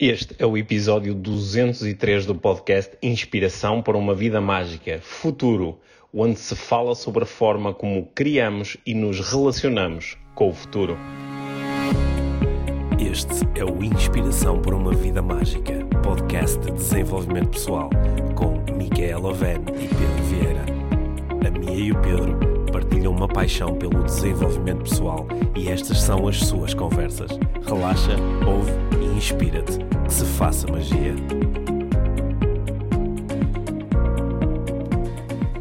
Este é o episódio 203 do podcast Inspiração para uma Vida Mágica Futuro, onde se fala sobre a forma como criamos e nos relacionamos com o futuro. Este é o Inspiração para uma Vida Mágica, podcast de desenvolvimento pessoal, com Micaela Oven e Pedro Vieira. A Mia e o Pedro partilham uma paixão pelo desenvolvimento pessoal e estas são as suas conversas. Relaxa, ouve inspira-te. Que se faça magia.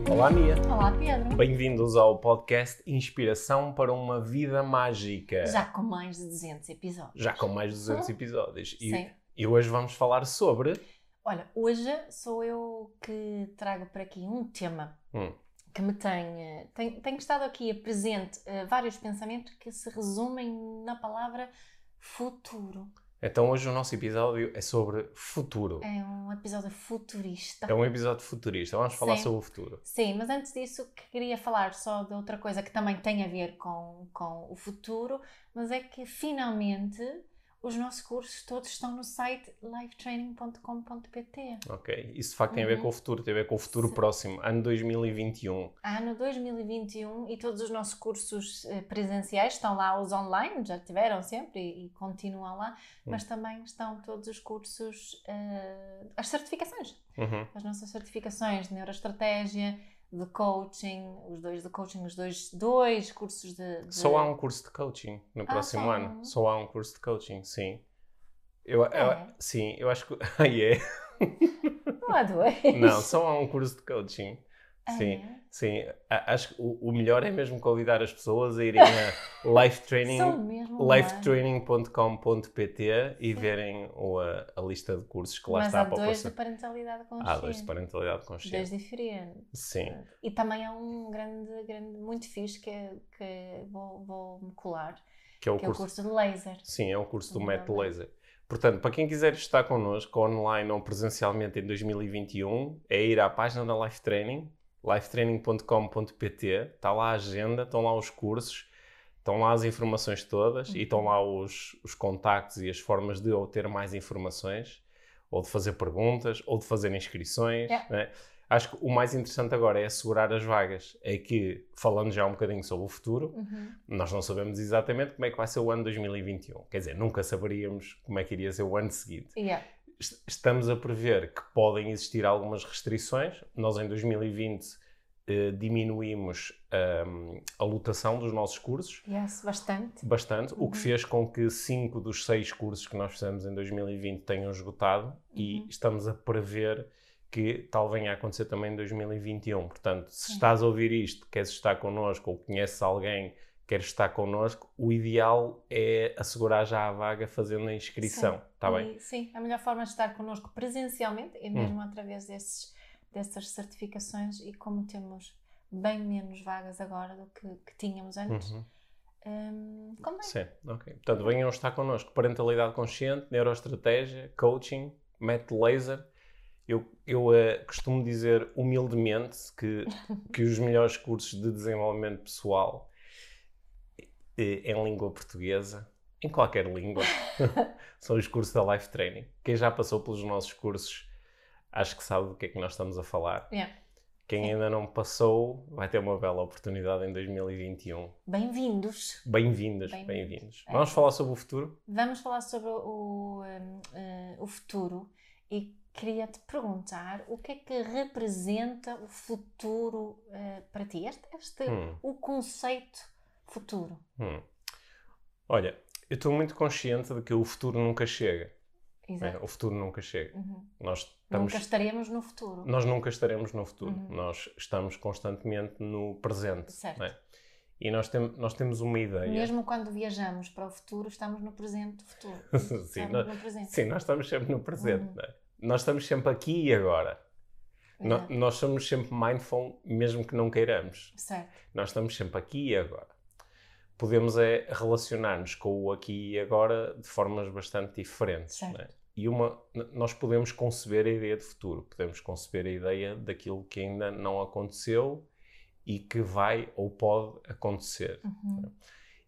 Olá, Mia. Olá, Pedro. Bem-vindos ao podcast Inspiração para uma Vida Mágica. Já com mais de 200 episódios. Já com mais de 200 episódios. E, Sim. e hoje vamos falar sobre. Olha, hoje sou eu que trago para aqui um tema Hum. que me tem, eh, tem, tem estado aqui a presente eh, vários pensamentos que se resumem na palavra futuro. Então, hoje o nosso episódio é sobre futuro. É um episódio futurista. É um episódio futurista. Vamos falar Sim. sobre o futuro. Sim, mas antes disso queria falar só de outra coisa que também tem a ver com, com o futuro, mas é que finalmente os nossos cursos todos estão no site livetraining.com.pt. Ok. Isso de facto tem a ver Uhum. com o futuro, tem a ver com o futuro Sim. próximo, ano 2021. Ano 2021 e todos os nossos cursos eh, presenciais estão lá, os online já tiveram sempre e, e continuam lá, Hum. mas também estão todos os cursos, eh, as certificações, Uhum. as nossas certificações de neuroestratégia, de coaching, os dois de coaching, os dois, dois cursos de, de- Só há um curso de coaching no próximo só há ano. Só há um curso de coaching, sim. Eu, eu- É. sim, eu acho que. Ah, é? Não há dois. Não, só há um curso de coaching. Ah, Sim, é? sim. Acho que o, melhor é mesmo convidar as pessoas a irem a Life Training. São mesmo lá. lifetraining.com.pt e verem o- a, a lista de cursos que lá Mas está há para dois de parentalidade consciente. Há dois de parentalidade Dois consciente. diferentes. Sim. E também há um grande, grande muito fixe que, é- que vou, vou me colar, Que é o que é o curso. curso de laser. Sim, é um curso do método laser. Portanto, para quem quiser estar connosco online ou presencialmente em 2021, é ir à página da Life Training, lifetraining.com.pt, está lá a agenda, estão lá os cursos, estão lá as informações todas e estão lá os, os contactos e as formas de obter mais informações, ou de fazer perguntas, ou de fazer inscrições. Yeah. né? Acho que o mais interessante agora é assegurar as vagas. É que, falando já um bocadinho sobre o futuro, Uhum. nós não sabemos exatamente como é que vai ser o ano 2021. Quer dizer, nunca saberíamos como é que iria ser o ano seguinte. Yeah. Est- Estamos a prever que podem existir algumas restrições. Nós, em 2020, eh, diminuímos ahm, a lotação dos nossos cursos Yes, bastante. bastante, o que Uhum. fez com que cinco dos seis cursos que nós fizemos em 2020 tenham esgotado e Uhum. estamos a prever que tal venha a acontecer também em 2021. Portanto, se estás a ouvir isto, queres estar connosco ou conheces alguém quer estar connosco, o ideal é assegurar já a vaga fazendo a inscrição. Sim. Está bem? Sim, a melhor forma de estar connosco presencialmente é mesmo através desses, dessas certificações e como temos bem menos vagas agora do que, que tínhamos antes, Uhum. hum, convém. Sim, ok. Portanto, venham estar connosco. Parentalidade consciente, neuroestratégia, coaching, método laser. Eu, eu eh, costumo dizer humildemente que, que os melhores cursos de desenvolvimento pessoal em língua portuguesa, em qualquer língua, são os cursos da Life Training. Quem já passou pelos nossos cursos, acho que sabe do que é que nós estamos a falar. Yeah. Quem Sim. ainda não passou, vai ter uma bela oportunidade em 2021. Bem-vindos. Bem-vindos. bem-vindos. É. Vamos falar sobre o futuro? Vamos falar sobre o, hum, eh, o futuro e queria-te perguntar o que é que representa o futuro eh, para ti? Este, este Hum. o conceito futuro. Hum. Olha, eu estou muito consciente de que o futuro nunca chega. Exato. O futuro nunca chega. Uhum. Nós, estamos, Nunca estaremos no futuro. nós nunca estaremos no futuro. Uhum. Nós estamos constantemente no presente. Certo. né? E nós, tem, nós temos uma ideia. Mesmo quando viajamos para o futuro, estamos no presente do futuro. Sim, nós, no presente. sim, nós estamos sempre no presente. Uhum. né? Nós estamos sempre aqui e agora. No- nós somos sempre mindful, mesmo que não queiramos. Certo. Nós estamos sempre aqui e agora. Podemos é relacionar-nos com o aqui e agora de formas bastante diferentes. Né? E uma, nós podemos conceber a ideia de futuro, podemos conceber a ideia daquilo que ainda não aconteceu e que vai ou pode acontecer. Uhum.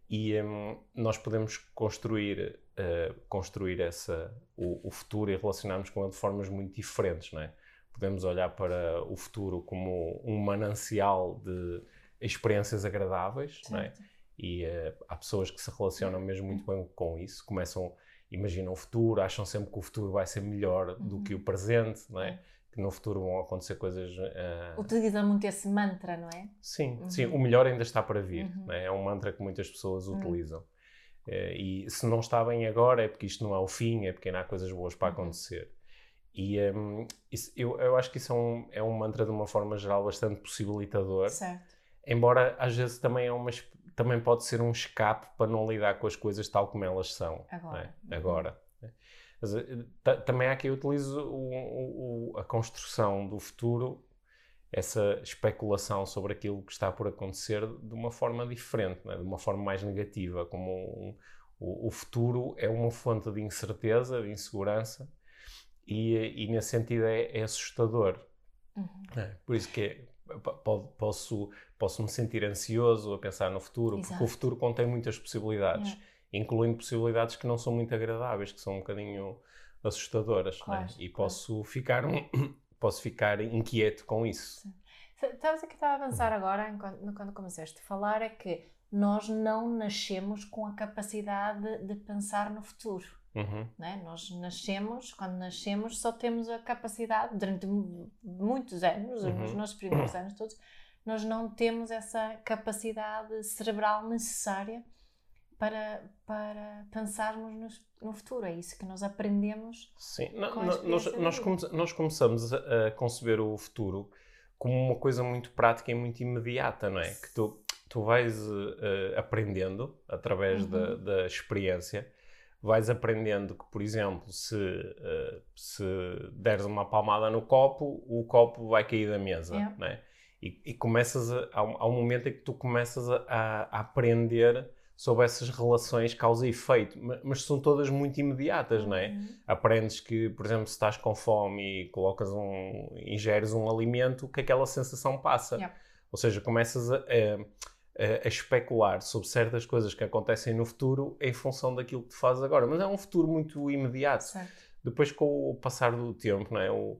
E hum, nós podemos construir uh, construir essa, o, o, futuro e relacionarmos com ele de formas muito diferentes, não é? Podemos olhar para o futuro como um manancial de experiências agradáveis, certo. não é? E uh, há pessoas que se relacionam mesmo muito bem com isso, começam, imaginam o futuro, acham sempre que o futuro vai ser melhor do uhum. que o presente, não é? Que no futuro vão acontecer coisas. Uh... Utilizam muito esse mantra, não é? Sim, uhum. sim, o melhor ainda está para vir, uhum. é? é? um mantra que muitas pessoas uhum. utilizam. Uh, e se não está bem agora é porque isto não é o fim, é porque ainda há coisas boas para uhum. acontecer. E um, isso, eu, eu acho que isso é um, é um mantra de uma forma geral bastante possibilitador. Certo. Embora às vezes também é uma também pode ser um escape para não lidar com as coisas tal como elas são. Agora. É? Agora. Mas, eh, também há quem utilize o, o, a construção do futuro, essa especulação sobre aquilo que está por acontecer de uma forma diferente, é? de uma forma mais negativa, como um, o, o, futuro é uma fonte de incerteza, de insegurança, e, e nesse sentido é, é assustador. Uhum. É, por isso que é, posso, posso me sentir ansioso a pensar no futuro, Exato. porque o futuro contém muitas possibilidades, incluindo possibilidades que não são muito agradáveis, que são um bocadinho assustadoras, é? claro, né? e claro. posso ficar posso ficar inquieto com isso. Estavas aqui estava a avançar agora, quando, quando começaste a falar, é que nós não nascemos com a capacidade de pensar no futuro. Uhum. Né? Nós nascemos, quando nascemos, só temos a capacidade, durante muitos anos, uhum. nos nossos primeiros anos todos, nós não temos essa capacidade cerebral necessária para, para pensarmos no, no futuro. É isso que nós aprendemos. Sim, não, nós, nós, come, nós começamos a, a, conceber o futuro como uma coisa muito prática e muito imediata, não é? Que tu, tu vais uh, aprendendo através uhum. da, da experiência vais aprendendo que, por exemplo, se, uh, se deres uma palmada no copo, o copo vai cair da mesa, yeah. né? E, e começas a, há, um, há um momento em que tu começas a, a, aprender sobre essas relações causa e efeito, mas, mas são todas muito imediatas, não é? Uhum. Aprendes que, por exemplo, se estás com fome e colocas um, ingeres um alimento, que aquela sensação passa. Yeah. Ou seja, começas a, a a, especular sobre certas coisas que acontecem no futuro em função daquilo que tu fazes agora. Mas é um futuro muito imediato. Certo. Depois, com o passar do tempo, não é? O,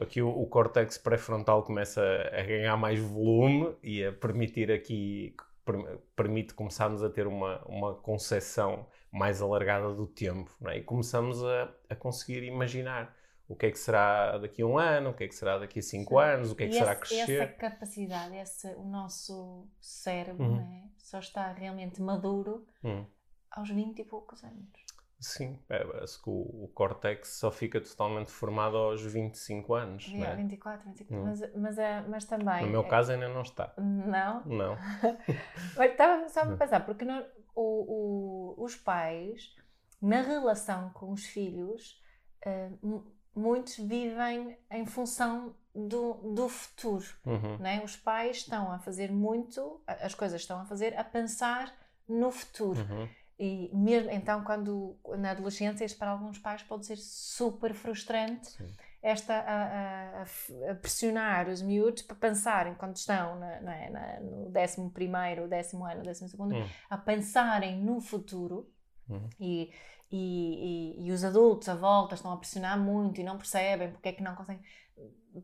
aqui o, o córtex pré-frontal começa a, ganhar mais volume e a permitir aqui, per, permite começarmos a ter uma, uma concepção mais alargada do tempo, não é? E começamos a, a conseguir imaginar o que é que será daqui a um ano, o que é que será daqui a cinco Sim. anos, o que é que e será esse, crescer. Essa capacidade, esse, o nosso cérebro uhum. né, só está realmente maduro uhum. aos 20 e poucos anos. Sim, é, parece que o, o córtex só fica totalmente formado aos 25 anos. É, né? 24, 25, hum. mas, mas, é, mas também. No meu é, caso ainda não está. Não? Não. estava só a hum. pensar, porque no, o, o, os pais, na relação com os filhos, uh, muitos vivem em função do, do futuro. Uhum. Né? Os pais estão a fazer muito, as coisas estão a fazer, a pensar no futuro. Uhum. E mesmo então, quando na adolescência, isto para alguns pais pode ser super frustrante. Sim. Esta a, a, a, pressionar os miúdos para pensarem quando estão na, na, na, no 11 primeiro, décimo ano, décimo segundo, uhum. a pensarem no futuro uhum. e e, e, e, os adultos à volta estão a pressionar muito e não percebem porque é que não conseguem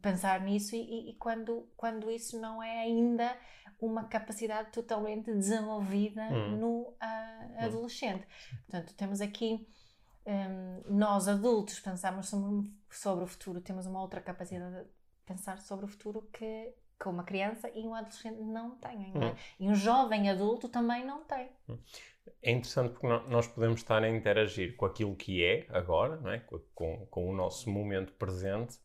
pensar nisso e, e, quando, quando isso não é ainda uma capacidade totalmente desenvolvida hum. no uh, adolescente. Hum. Portanto, temos aqui um, nós adultos pensamos sobre, sobre o futuro, temos uma outra capacidade de pensar sobre o futuro que, que uma criança e um adolescente não têm. Não é? Hum. E um jovem adulto também não tem. Hum é interessante porque nós podemos estar a interagir com aquilo que é agora, não é? com, com o nosso momento presente,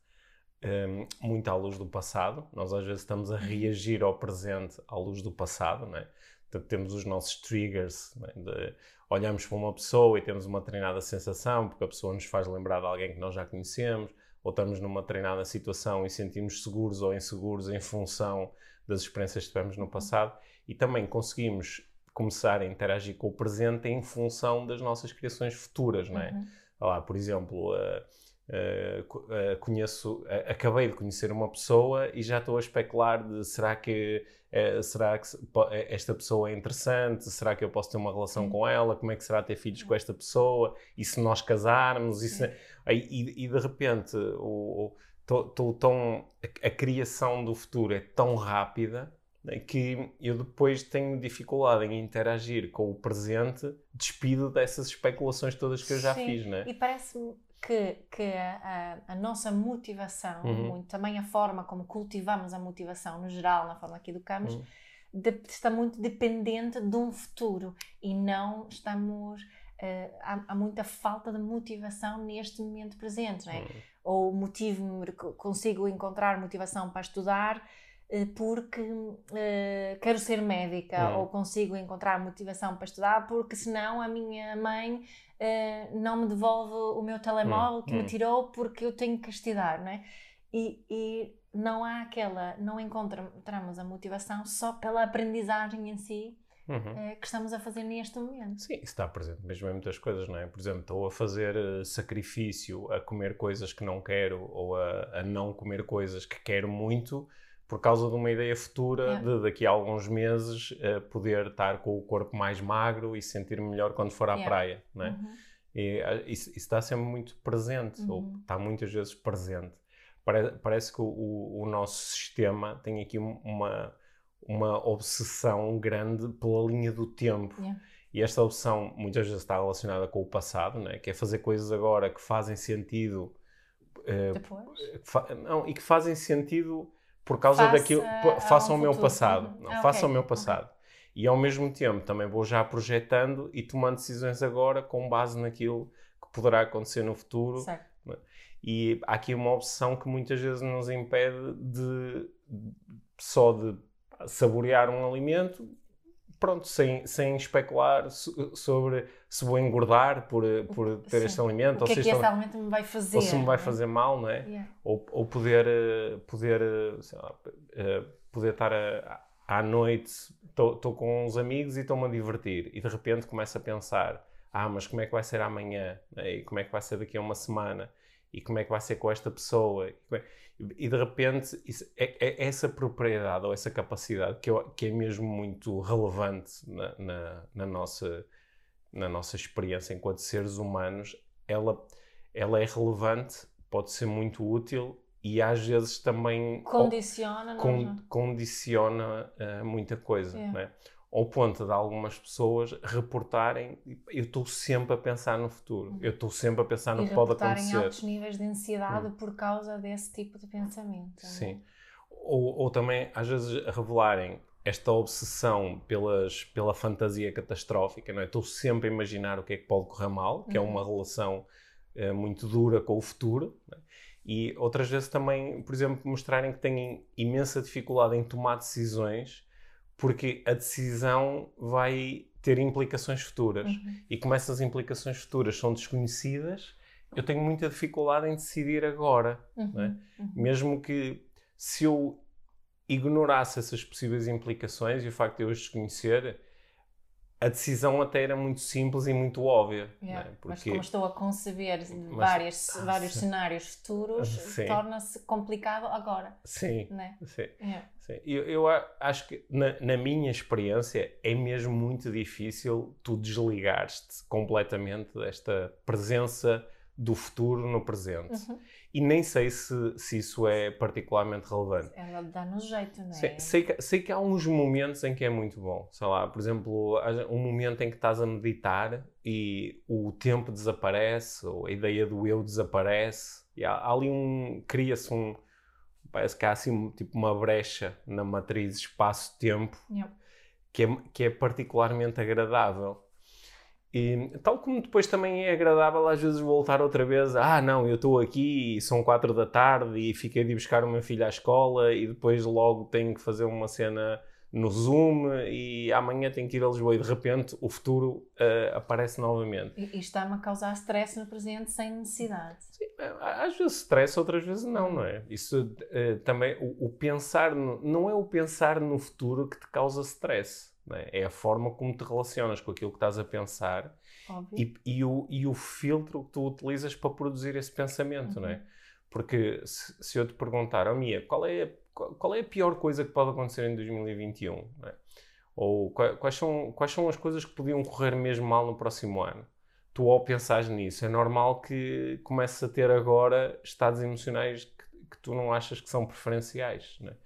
um, muito à luz do passado. Nós às vezes estamos a reagir ao presente à luz do passado, não é? Portanto, temos os nossos triggers, é? de, olhamos para uma pessoa e temos uma treinada sensação, porque a pessoa nos faz lembrar de alguém que nós já conhecemos, ou estamos numa treinada situação e sentimos seguros ou inseguros em função das experiências que tivemos no passado, e também conseguimos começar a interagir com o presente em função das nossas criações futuras, não é? Uhum. Lá, por exemplo, uh, Uh, conheço, uh, acabei de conhecer uma pessoa e já estou a especular de será que será que esta pessoa é interessante, será que eu posso ter uma relação com ela, como é que será ter filhos com esta pessoa? E se nós casarmos? E, se, e, e de repente o, o, tão, a, a criação do futuro é tão rápida né, que eu depois tenho dificuldade em interagir com o presente, despido dessas especulações todas que eu já Sim. fiz, né? E parece-me que, que a, a, nossa motivação, uhum. muito, também a forma como cultivamos a motivação no geral, na forma que educamos, uhum. de, está muito dependente de um futuro e não estamos. Uh, há, há, muita falta de motivação neste momento presente, não é? Uhum. Ou motivo-me, consigo encontrar motivação para estudar uh, porque uh, quero ser médica, ou consigo encontrar motivação para estudar porque senão a minha mãe uh, não me devolve o meu telemóvel hum, que hum. me tirou porque eu tenho que estudar, não é? E, e não há aquela, não encontramos a motivação só pela aprendizagem em si uhum. uh, que estamos a fazer neste momento. Sim, isso está presente mesmo em muitas coisas, não é? Por exemplo, estou a fazer uh, sacrifício a comer coisas que não quero ou a, a não comer coisas que quero muito por causa de uma ideia futura yeah. de daqui a alguns meses uh, poder estar com o corpo mais magro e sentir melhor quando for à yeah. praia, não é? Uhum. E uh, isso, isso, está sempre muito presente, uhum. ou está muitas vezes presente. Pare, parece que o, o, nosso sistema tem aqui uma, uma obsessão grande pela linha do tempo. Yeah. E esta obsessão muitas vezes está relacionada com o passado, não é? que é fazer coisas agora que fazem sentido. Uh, Depois? Fa não, e que fazem sentido por causa Faça daquilo. Faça o meu passado. Não, ah, faça okay. o meu passado. E ao mesmo tempo também vou já projetando e tomando decisões agora com base naquilo que poderá acontecer no futuro. Certo. E há aqui uma opção que muitas vezes nos impede de só de saborear um alimento, pronto, sem, sem especular sobre se vou engordar por, por ter Sim. este alimento. O que ou é que este alimento me vai fazer? Ou se me vai é? fazer mal, não é? Yeah. Ou, ou poder, eh, poder, eh, lá, eh, poder estar a, à noite, estou com uns amigos e estou-me a divertir e de repente começo a pensar ah, mas como é que vai ser amanhã? E como é que vai ser daqui a uma semana? E como é que vai ser com esta pessoa? E de repente, isso, é, é, essa propriedade ou essa capacidade que, eu, que é mesmo muito relevante na, na, na, nossa, na nossa experiência enquanto seres humanos, ela, ela é relevante, pode ser muito útil e às vezes também condiciona, con, é? condiciona uh, muita coisa. Yeah. Né? Ao ponto de algumas pessoas reportarem eu estou sempre a pensar no futuro, uhum. eu estou sempre a pensar no que pode acontecer. E altos níveis de ansiedade uhum. por causa desse tipo de pensamento. É? Sim. Ou, ou também, às vezes, revelarem esta obsessão pelas, pela fantasia catastrófica, não é? Estou sempre a imaginar o que é que pode correr mal, que uhum. é uma relação uh, muito dura com o futuro. É? E outras vezes também, por exemplo, mostrarem que têm imensa dificuldade em tomar decisões porque a decisão vai ter implicações futuras. Uhum. E como essas implicações futuras são desconhecidas, eu tenho muita dificuldade em decidir agora. Uhum. É? Uhum. Mesmo que se eu ignorasse essas possíveis implicações e o facto de eu as desconhecer, a decisão até era muito simples e muito óbvia. Yeah. Porque... Mas como estou a conceber Mas... várias, ah, vários sim. cenários futuros, torna-se complicado agora. Sim, né? sim. Yeah. sim. Eu, eu, acho que na, na, minha experiência é mesmo muito difícil tu desligares-te completamente desta presença do futuro no presente. Uhum. E nem sei se, se isso é particularmente relevante. Ela dá-nos jeito, não é? Sei, sei, que, sei que há uns momentos em que é muito bom. Sei lá, por exemplo, um momento em que estás a meditar e o tempo desaparece, ou a ideia do eu desaparece. E há, há ali um. cria-se um. Parece que há assim tipo uma brecha na matriz espaço-tempo que, é, que é particularmente agradável. E, tal como depois também é agradável às vezes voltar outra vez, ah não, eu estou aqui e são quatro da tarde e fiquei de buscar o meu filho à escola e depois logo tenho que fazer uma cena no Zoom e amanhã tenho que ir a Lisboa e de repente o futuro uh, aparece novamente. E, e está-me a causar stress no presente sem necessidade. Sim, às vezes stress, outras vezes não, não é? Isso uh, também, o, o, pensar, no, não é o pensar no futuro que te causa stress é? é a forma como te relacionas com aquilo que estás a pensar e, e o, e o filtro que tu utilizas para produzir esse pensamento, não é? Uhum. Porque se, se eu te perguntar, oh Mia, qual é, a, qual, é a pior coisa que pode acontecer em 2021? não é? Ou qua- quais são, quais são as coisas que podiam correr mesmo mal no próximo ano? Tu, ao pensares nisso, é normal que comeces a ter agora estados emocionais que, que tu não achas que são preferenciais, não é?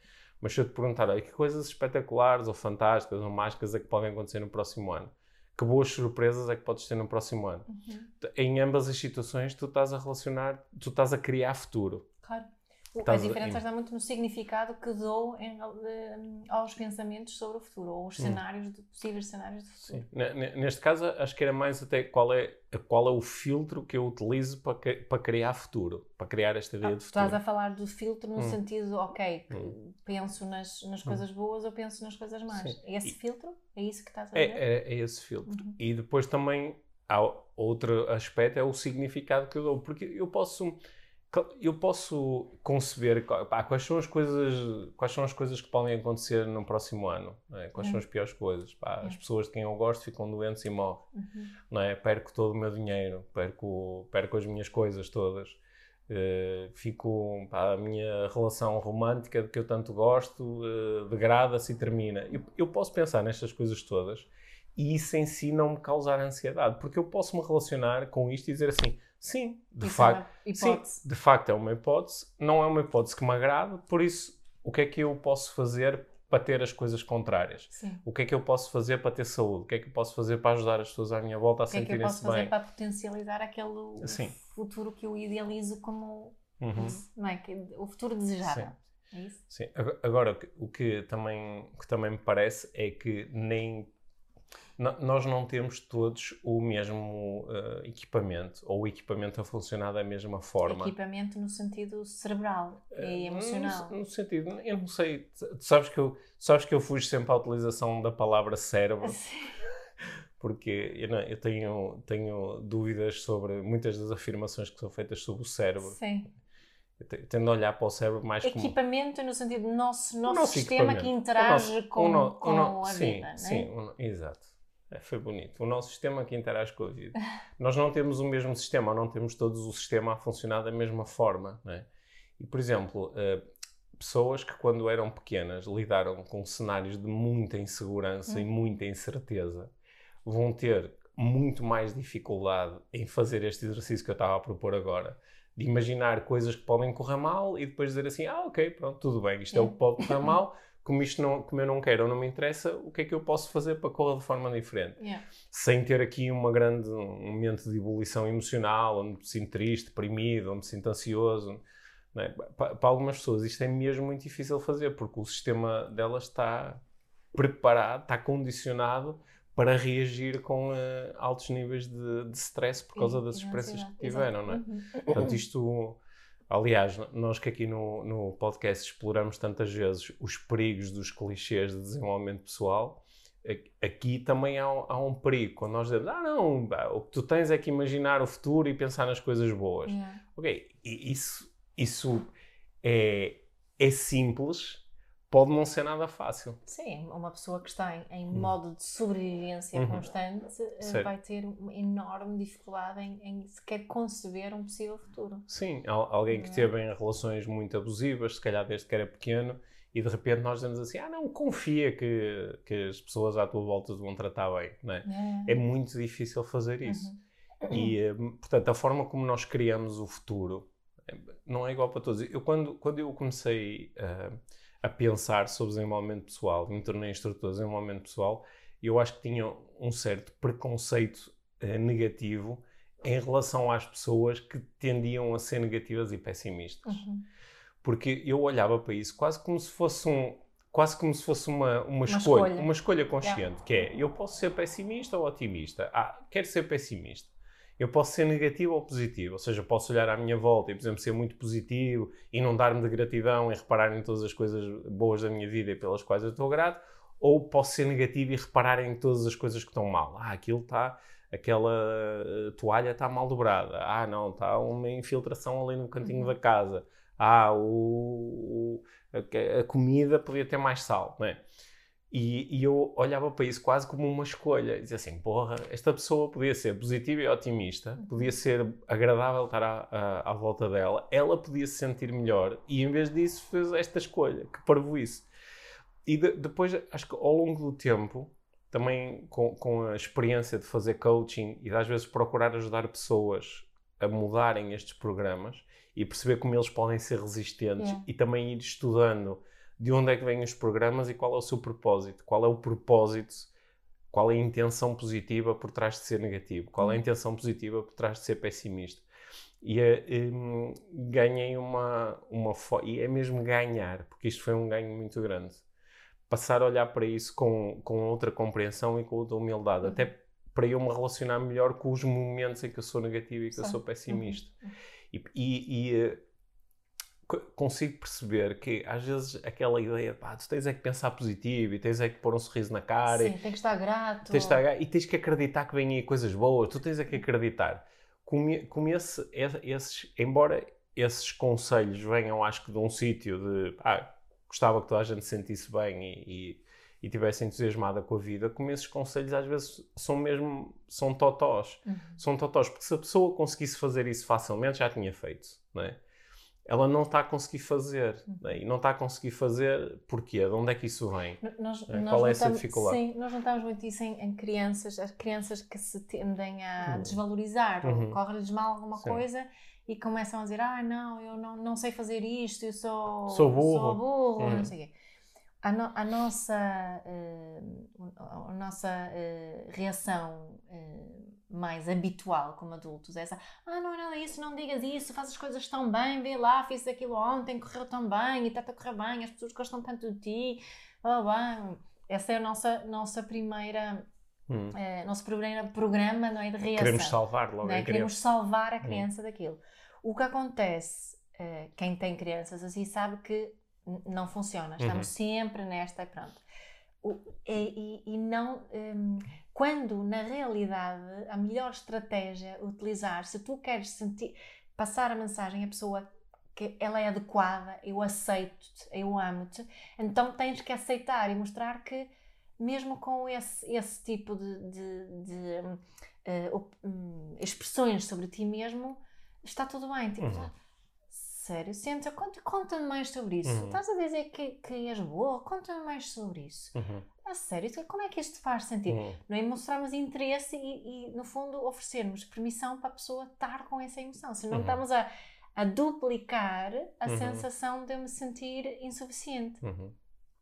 Mas se eu te perguntar, olha, que coisas espetaculares ou fantásticas ou mágicas é que podem acontecer no próximo ano? Que boas surpresas é que podes ter no próximo ano? Uhum. Em ambas as situações, tu estás a relacionar, tu estás a criar futuro. Claro. O- A Estás a- diferença em- está muito no significado que dou em- eh, aos pensamentos sobre o futuro, ou os cenários, de, possíveis cenários de futuro. Hum. Sim. Ne- ne- Neste caso, acho que era mais até qual é, qual é o filtro que eu utilizo para, que- para criar futuro, para criar esta ideia Ah, de tu futuro. estás a falar do filtro no Hum. sentido, ok, Hum. penso nas, nas coisas boas ou penso nas coisas más. Sim. É esse E- filtro? É isso que estás a É, dizer? é, é esse filtro. Uhum. E depois também há outro aspecto, é o significado que eu dou. Porque eu posso, eu posso conceber pá, quais, são as coisas, quais são as coisas que podem acontecer no próximo ano. é? Quais Hum. são as piores coisas. Pá, As Hum. pessoas de quem eu gosto ficam doentes e morrem. Uhum. não é? Perco todo o meu dinheiro, perco, perco as minhas coisas todas, eh, fico, pá, a minha relação romântica de que eu tanto gosto eh, degrada-se e termina. Eu, eu posso pensar nestas coisas todas e isso em si não me causar ansiedade, porque eu posso me relacionar com isto e dizer assim, sim, de Isso facto, é uma sim, hipótese. de facto é uma hipótese, não é uma hipótese que me agrada, por isso o que é que eu posso fazer para ter as coisas contrárias? Sim. O que é que eu posso fazer para ter saúde? O que é que eu posso fazer para ajudar as pessoas à minha volta a O que é que eu posso sentirem-se fazer bem? para potencializar aquele Sim. futuro que eu idealizo como Uhum. não é? O futuro desejável? É isso? Sim. Ag- Agora, o que- o que também, também me parece é que nem nós não temos todos o mesmo eh, equipamento ou o equipamento a funcionar da mesma forma. Equipamento no sentido cerebral e Eh, emocional. No, no sentido, eu não sei, tu sabes que eu, sabes que eu fujo sempre à utilização da palavra cérebro, Sim. porque eu, não- eu tenho, tenho dúvidas sobre muitas das afirmações que são feitas sobre o cérebro. Sim. Eu te- tendo a olhar para o cérebro mais como Equipamento no sentido do nosso, nosso, nosso sistema que interage O nosso- com, o no- o com no- a sim, vida, não é? Sim, o no- exato. É, foi bonito. O nosso sistema que interage com a vida. Nós não temos o mesmo sistema, não temos todos o sistema a funcionar da mesma forma. Não é? E, por exemplo, eh, pessoas que quando eram pequenas lidaram com cenários de muita insegurança e Hum. muita incerteza, vão ter muito mais dificuldade em fazer este exercício que eu estava a propor agora. De imaginar coisas que podem correr mal e depois dizer assim: ah, ok, pronto, tudo bem, isto é o que pode correr mal, como isto não, como eu não quero ou não me interessa, o que é que eu posso fazer para correr de forma diferente? Yeah. Sem ter aqui uma grande, um momento de evolução emocional, onde me sinto triste, deprimido, onde me sinto ansioso. é? Pa- Para, algumas pessoas isto é mesmo muito difícil fazer, porque o sistema delas está preparado, está condicionado para reagir com eh, altos níveis de, de stress por causa das experiências que tiveram, não é? Uhum. Portanto, isto, aliás, nós que aqui no, no podcast exploramos tantas vezes os perigos dos clichês de desenvolvimento pessoal, aqui também há, um- há um perigo. Quando nós dizemos, ah, não, o que tu tens é que imaginar o futuro e pensar nas coisas boas. Yeah. Ok, e isso, isso é, é simples, pode não ser nada fácil. Sim, uma pessoa que está em, em modo de sobrevivência Uhum. constante eh, vai ter uma enorme dificuldade em, em sequer conceber um possível futuro. Sim, al- alguém que é? teve em relações muito abusivas, se calhar desde que era pequeno, e de repente nós dizemos assim: ah, não, confia que, que as pessoas à tua volta te vão tratar bem. Não é? é muito difícil fazer isso. Uhum. E, eh, portanto, a forma como nós criamos o futuro eh, não é igual para todos. Eu, quando, quando eu comecei eh, a pensar sobre desenvolvimento pessoal, me tornei instrutor de desenvolvimento pessoal, eu acho que tinha um certo preconceito eh, negativo em relação às pessoas que tendiam a ser negativas e pessimistas. Uhum. Porque eu olhava para isso quase como se fosse um quase como se fosse uma, uma, escolha, escolha. uma escolha consciente, que é, eu posso ser pessimista ou otimista. Ah, quero ser pessimista. Eu posso ser negativo ou positivo, ou seja, posso olhar à minha volta e, por exemplo, ser muito positivo e não dar-me de gratidão e reparar em todas as coisas boas da minha vida e pelas quais eu estou grato, ou posso ser negativo e reparar em todas as coisas que estão mal. Ah, aquilo está, aquela eh, toalha está mal dobrada. Ah, não, está uma infiltração ali no cantinho Uhum. da casa. Ah, o, o- a, a comida podia ter mais sal, não é? E, e, eu olhava para isso quase como uma escolha. E dizia assim: porra, esta pessoa podia ser positiva e otimista, podia ser agradável estar à, à, à volta dela, ela podia se sentir melhor e em vez disso fez esta escolha. Que parvo isso. E de, depois, acho que ao longo do tempo, também com, com a experiência de fazer coaching e de às vezes procurar ajudar pessoas a mudarem estes programas e perceber como eles podem ser resistentes Yeah. e também ir estudando de onde é que vêm os programas e qual é o seu propósito, qual é o propósito, qual é a intenção positiva por trás de ser negativo, qual é a Uhum. intenção positiva por trás de ser pessimista. E é, hum, ganhei uma, uma e é mesmo ganhar, porque isto foi um ganho muito grande. Passar a olhar para isso com, com outra compreensão e com outra humildade, Uhum. até para eu me relacionar melhor com os momentos em que eu sou negativo e que eu Sim. sou pessimista. Uhum. E, e- e, eh, consigo perceber que às vezes aquela ideia, pá, tu tens é que pensar positivo e tens é que pôr um sorriso na cara e Sim, tem que estar grato. tens estar- e tens que acreditar que vêm aí coisas boas, tu tens é que acreditar. Como, e- como esse, e- esses, embora esses conselhos venham, acho que de um sítio de ah, gostava que toda a gente se sentisse bem e, e, e tivesse entusiasmada com a vida, como esses conselhos às vezes são mesmo, são totós. Uhum. São totós, porque se a pessoa conseguisse fazer isso facilmente, já tinha feito, não é? Ela não está a conseguir fazer, não é? E não está a conseguir fazer, porquê? De onde é que isso vem? Nós, É, nós qual é essa dificuldade? Sim, nós notamos muito isso em, em crianças, as crianças que se tendem a Uhum. desvalorizar, Uhum. corre-lhes mal alguma Sim. coisa e começam a dizer: Ah, não, eu não, não sei fazer isto, eu sou, Sou burro." sou burro", Uhum. não sei o quê. A, no- a nossa, eh, a nossa eh, reação eh, mais habitual como adultos é essa: Ah, não é nada isso, não digas isso, faz as coisas tão bem, vê lá, fiz aquilo ontem, correu tão bem e está-te a correr bem, as pessoas gostam tanto de ti. Oh, bem. Essa é a nossa, nossa primeira, Hum. eh, nosso primeiro programa não é, de reação. Queremos salvar logo é? a Queremos salvar a Hum. criança daquilo. O que acontece, eh, quem tem crianças assim sabe que não funciona. Estamos Uhum. sempre nesta e pronto. O- e, e- e não. hum, quando na realidade a melhor estratégia a utilizar, se tu queres sentir, passar a mensagem à pessoa que ela é adequada, eu aceito-te, eu amo-te, então tens que aceitar e mostrar que mesmo com esse, esse tipo de, de- de, hum, expressões sobre ti mesmo, está tudo bem. Tipo, Uhum. Sério, senta, conta- conta-me mais sobre isso. Uhum. Estás a dizer que, que és boa? Conta-me mais sobre isso. Uhum. A sério, isso- como é que isto te faz sentir? Uhum. Não é mostrarmos interesse e, e, no fundo, oferecermos permissão para a pessoa estar com essa emoção. Se não Uhum. estamos a, a duplicar a Uhum. sensação de eu me sentir insuficiente. Uhum.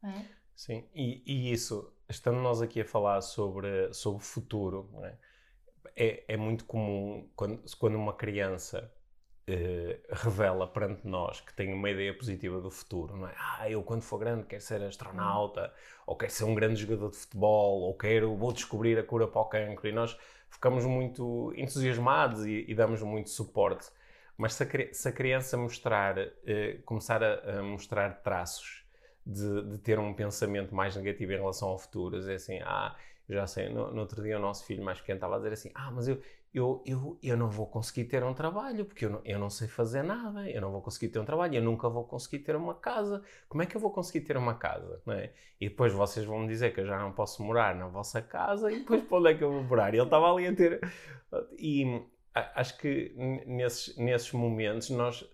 é? Sim, e, e isso, estando nós aqui a falar sobre, sobre o futuro, é? É, é muito comum quando, quando uma criança eh, revela perante nós que tem uma ideia positiva do futuro, não é? Ah, eu quando for grande quero ser astronauta, ou quero ser um grande jogador de futebol, ou quero, vou descobrir a cura para o cancro, e nós ficamos muito entusiasmados e, e damos muito suporte. Mas se a, se a criança mostrar, eh, começar a, a mostrar traços de, de ter um pensamento mais negativo em relação ao futuro, dizer assim, ah, já sei, no, no outro dia o nosso filho mais pequeno estava a dizer assim, ah, mas eu, eu, eu, eu não vou conseguir ter um trabalho, porque eu não, eu não sei fazer nada, eu não vou conseguir ter um trabalho, eu nunca vou conseguir ter uma casa, como é que eu vou conseguir ter uma casa, é? E depois vocês vão me dizer que eu já não posso morar na vossa casa, e depois para onde é que eu vou morar? E ele estava ali a ter... E acho que nesses, nesses momentos nós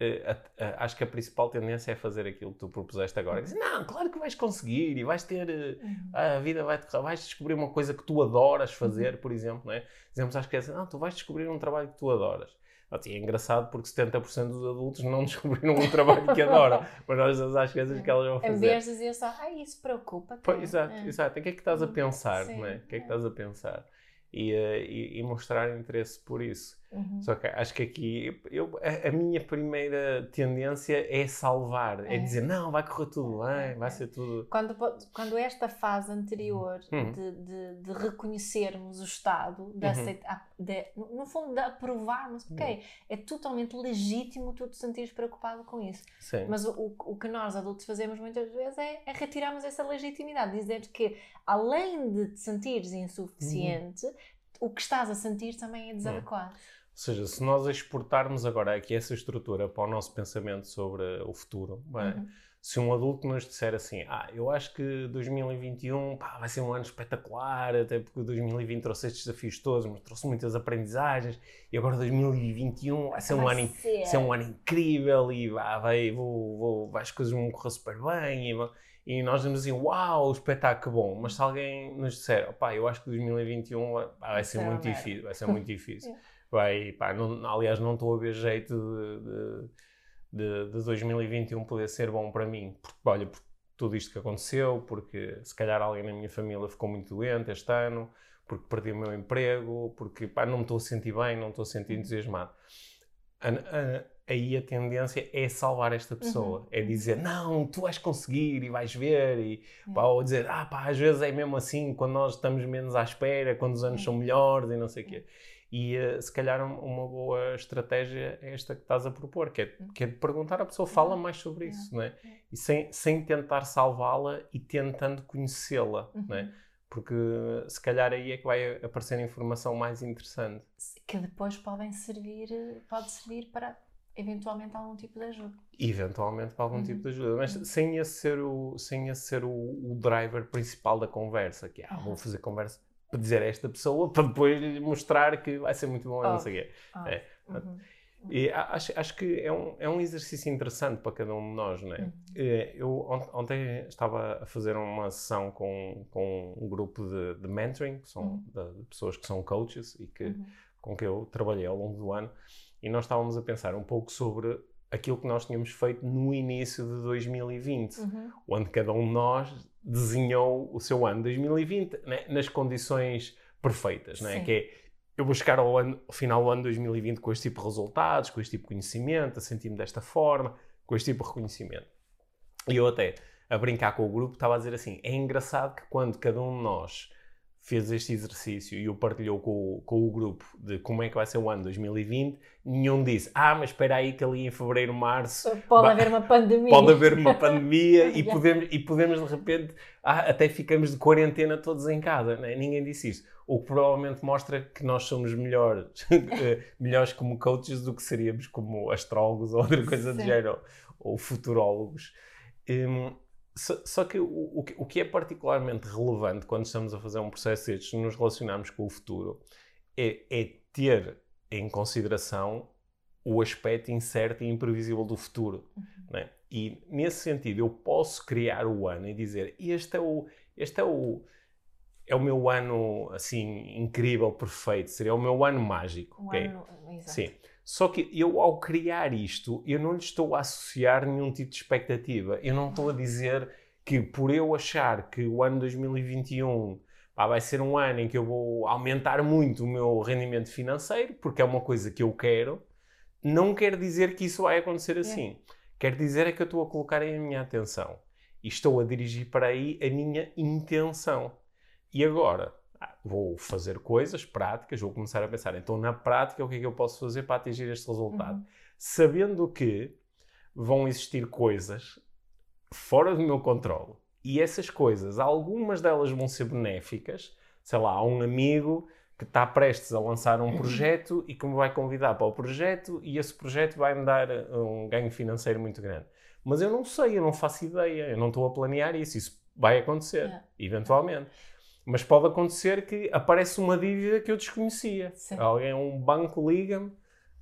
eh, acho que a principal tendência é fazer aquilo que tu propuseste agora. Dizer, não, claro que vais conseguir e vais ter. eh, Uhum. a vida vai vais descobrir uma coisa que tu adoras fazer, por exemplo, não é? Dizemos às crianças, não, tu vais descobrir um trabalho que tu adoras. E é engraçado porque 70% dos adultos não descobriram um trabalho que adoram, mas nós dizemos às crianças que elas vão Em fazer. vez de dizer só, ah, isso preocupa-te. Exato, É. exato. O que é que estás a pensar, Sim, não é? O que é que é. estás a pensar? E, eh, e, e mostrar interesse por isso. Uhum. Só que acho que aqui eu, a, a minha primeira tendência é salvar, é, É. dizer não, vai correr tudo É, bem, vai é. ser tudo. Quando, quando esta fase anterior Uhum. de, de, de reconhecermos o estado, de Uhum. aceitar, de, no fundo de aprovarmos, ok, é totalmente legítimo tu te sentires preocupado com isso. Sim. Mas o, o, o que nós adultos fazemos muitas vezes é, é retirarmos essa legitimidade, dizer que além de te sentires insuficiente, Uhum. o que estás a sentir também é desadequado. Ou seja, se nós exportarmos agora aqui essa estrutura para o nosso pensamento sobre o futuro, não é? Uhum. se um adulto nos disser assim, ah, eu acho que 2021 pá, vai ser um ano espetacular, até porque 2020 trouxe estes desafios todos, mas trouxe muitas aprendizagens, e agora 2021 vai ser um, Vai ano, in- ser. ser um ano incrível e vá, vai, vou, vou, vai, as coisas vão correr super bem. E, e nós dizemos assim, uau, espetáculo bom. Mas se alguém nos disser, opá, eu acho que 2021 vai, vai ser muito merda." difícil, vai ser muito difícil. Vai, pá, não- aliás, não estou a ver jeito de, de, de 2021 poder ser bom para mim. Porque, olha, por tudo isto que aconteceu, porque se calhar alguém na minha família ficou muito doente este ano, porque perdi o meu emprego, porque pá, não me estou a sentir bem, não estou a sentir entusiasmado. A- a- aí a tendência é salvar esta pessoa, Uhum. é dizer não, tu vais conseguir e vais ver, e, Uhum. pá, ou dizer ah pá, às vezes é mesmo assim, quando nós estamos menos à espera, quando os anos Uhum. são melhores e não sei o quê. E eh, se calhar um- uma boa estratégia é esta que estás a propor, que é, que é de perguntar à pessoa, fala mais sobre Uhum. isso, não é? E sem, sem tentar salvá-la e tentando conhecê-la, não é? Uhum. Porque se calhar aí é que vai aparecer informação mais interessante. que depois podem servir, pode servir para eventualmente algum tipo de ajuda. eventualmente para algum Uhum. tipo de ajuda, mas Uhum. sem esse ser, o, sem esse ser o, o driver principal da conversa, que é, ah, vou Uhum. fazer conversa para dizer a esta pessoa, para depois lhe mostrar que vai ser muito bom, e não sei o quê. Ah, É. uhum. E acho, acho que é um, é um exercício interessante para cada um de nós, não é? Uhum. Eh, Eu ont- ontem estava a fazer uma sessão com, com um grupo de, de mentoring, que são Uhum. de, de pessoas que são coaches e que, Uhum. com que eu trabalhei ao longo do ano, e nós estávamos a pensar um pouco sobre aquilo que nós tínhamos feito no início de 2020, Uhum. onde cada um de nós desenhou o seu ano 2020 né, nas condições perfeitas, né? Que é eu vou chegar ao, ano- ao final do ano 2020 com este tipo de resultados, com este tipo de conhecimento, a sentir-me desta forma, com este tipo de reconhecimento. E eu até, a brincar com o grupo, estava a dizer assim, é engraçado que quando cada um de nós fez este exercício e o partilhou com, o- com o grupo de como é que vai ser o ano 2020, nenhum disse, ah, mas espera aí que ali em fevereiro, março, Pode haver uma pandemia. pode haver uma pandemia e, podemos, e podemos de repente, ah, até ficamos de quarentena todos em casa. né? Ninguém disse isso. O que provavelmente mostra que nós somos melhores, eh, melhores como coaches do que seríamos como astrólogos ou outra coisa do Sim. género, ou futurólogos. Hum, só, só que o, o que o que é particularmente relevante quando estamos a fazer um processo destes, nos relacionarmos com o futuro, é, é ter em consideração o aspecto incerto e imprevisível do futuro. Uhum. né? E nesse sentido, eu posso criar o ano e dizer: este é o, este é o, é o meu ano assim incrível, perfeito, seria o meu ano mágico. Um ok? ano, exato. Sim. Só que eu, ao criar isto, eu não lhe estou a associar nenhum tipo de expectativa. Eu não estou a dizer que por eu achar que o ano 2021 pá, vai ser um ano em que eu vou aumentar muito o meu rendimento financeiro, porque é uma coisa que eu quero, não quer dizer que isso vai acontecer assim. Quer dizer é que eu estou a colocar aí a minha atenção e estou a dirigir para aí a minha intenção. E agora, vou fazer coisas práticas, vou começar a pensar, então na prática o que é que eu posso fazer para atingir este resultado? Uhum. Sabendo que vão existir coisas fora do meu controle e essas coisas, algumas delas vão ser benéficas, sei lá, há um amigo que está prestes a lançar um projeto e que me vai convidar para o projeto e esse projeto vai me dar um ganho financeiro muito grande. Mas eu não sei, eu não faço ideia, eu não estou a planear isso, isso vai acontecer, Yeah. eventualmente. Mas pode acontecer que aparece uma dívida que eu desconhecia. Sim. Alguém, um banco liga-me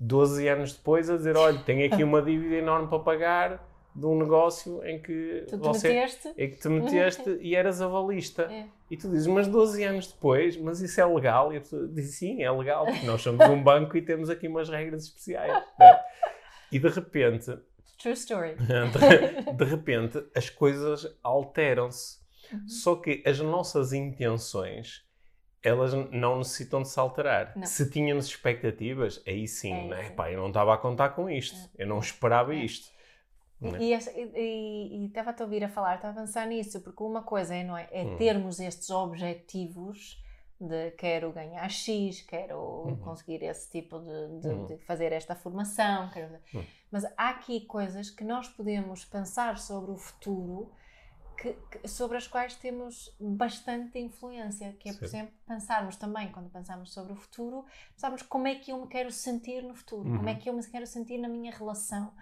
12 anos depois a dizer: olha, tenho aqui uma dívida enorme para pagar de um negócio em que Tu você meteste. é que te meteste e eras avalista. É. E tu dizes, mas 12 anos depois, mas isso é legal? E a pessoa diz, sim, é legal, porque nós somos um banco e temos aqui umas regras especiais. né? E de repente, True story. de, de repente, as coisas alteram-se. Uhum. Só que as nossas intenções, elas não necessitam de se alterar. Não. Se tínhamos expectativas, aí sim, É, né? Pá, eu não estava a contar com isto. Eu não esperava É. isto. É? E, e, essa- e- e- e estava-te a ouvir a falar, estava a pensar nisso, porque uma coisa é, não é, é Hum. termos estes objetivos de quero ganhar X, quero Uhum. conseguir esse tipo de, de- Uhum. de fazer esta formação, quero- Uhum. mas há aqui coisas que nós podemos pensar sobre o futuro que- que- sobre as quais temos bastante influência, que é, por Sim. exemplo, pensarmos também, quando pensamos sobre o futuro, pensarmos como é que eu me quero sentir no futuro, como é Uhum. que eu me quero sentir na minha relação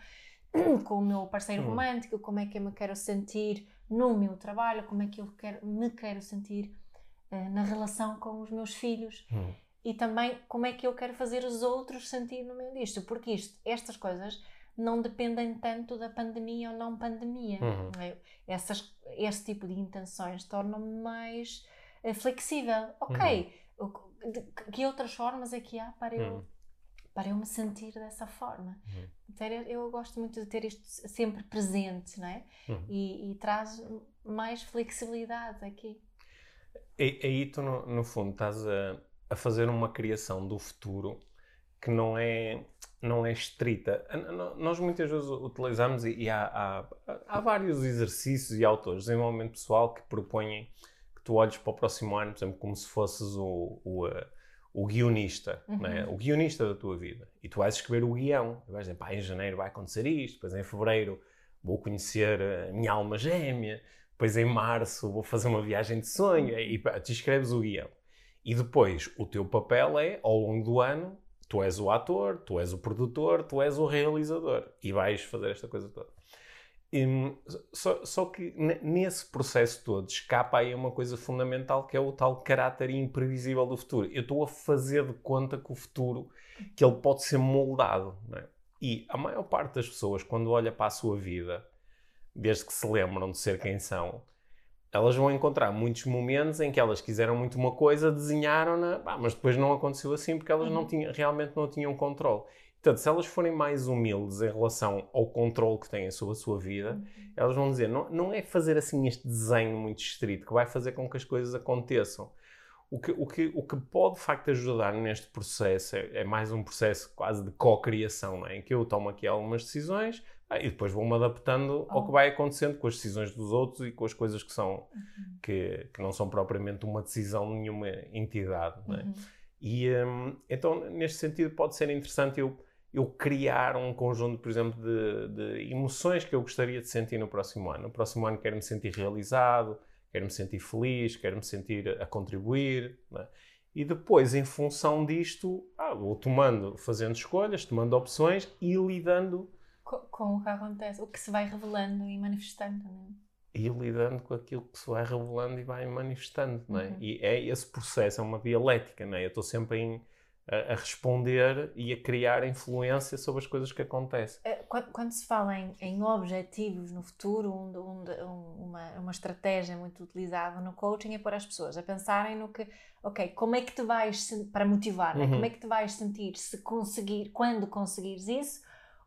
com o meu parceiro Hum. romântico, como é que eu me quero sentir no meu trabalho, como é que eu quero, me quero sentir eh, na relação com os meus filhos Hum. e também como é que eu quero fazer os outros sentir no meio disto, porque isto, estas coisas não dependem tanto da pandemia ou não pandemia. Uhum. Essas, este tipo de intenções tornam-me mais eh, flexível. Ok, Uhum. que outras formas é que há para eu Hum. para eu me sentir dessa forma. Uhum. Então, eu, eu gosto muito de ter isto sempre presente, não é? Uhum. E, e traz mais flexibilidade aqui. E- Aí tu, no, no fundo, estás a, a fazer uma criação do futuro que não é, não é estrita. Nós muitas vezes utilizamos, e, há, há, há vários exercícios e autores de desenvolvimento pessoal que propõem que tu olhes para o próximo ano, por exemplo, como se fosses o, o, eh, o guionista, Uhum. não é? o guionista da tua vida. E tu vais escrever o guião. E vais dizer, pá, em janeiro vai acontecer isto, depois em fevereiro vou conhecer a minha alma gêmea, depois em março vou fazer uma viagem de sonho, e pá, tu escreves o guião. E depois o teu papel é, ao longo do ano, tu és o ator, tu és o produtor, tu és o realizador e vais fazer esta coisa toda. Só, só que ne- nesse processo todo escapa aí uma coisa fundamental que é o tal caráter imprevisível do futuro. Eu estou a fazer de conta que o futuro, que ele pode ser moldado. é? E a maior parte das pessoas, quando olha para a sua vida, desde que se lembram de ser quem são, elas vão encontrar muitos momentos em que elas quiseram muito uma coisa, desenharam-na, mas depois não aconteceu assim porque elas não Uhum. tinham, realmente não tinham controle. Portanto, se elas forem mais humildes em relação ao controle que têm sobre a sua vida, elas vão dizer, não, não é fazer assim este desenho muito estrito que vai fazer com que as coisas aconteçam. O que, o que, o que pode, de facto, ajudar neste processo é, é mais um processo quase de co-criação, é? em que eu tomo aqui algumas decisões ah, e depois vou-me adaptando ao Oh. que vai acontecendo com as decisões dos outros e com as coisas que, são, que, que não são propriamente uma decisão de nenhuma entidade. Não é? Uhum. E hum, então, neste sentido, pode ser interessante eu, eu criar um conjunto, por exemplo, de, de emoções que eu gostaria de sentir no próximo ano. No próximo ano quero-me sentir realizado, quero-me sentir feliz, quero-me sentir a contribuir. é? E depois, em função disto, ah, vou tomando, fazendo escolhas, tomando opções e lidando, Co- Com, o que acontece, o que se vai revelando e manifestando. Não e lidando com aquilo que se vai revelando e vai manifestando. Não é? Uhum. E é esse processo, é uma dialética. Não é? Eu estou sempre em- a, a responder e a criar influência sobre as coisas que acontecem. Eh, Quando, quando se fala em, em objetivos no futuro, um- um- um- uma, uma estratégia muito utilizada no coaching é pôr as pessoas a pensarem no que, ok, como é que te vais, para motivar, né? Uhum. como é que te vais sentir se conseguir, quando conseguires isso,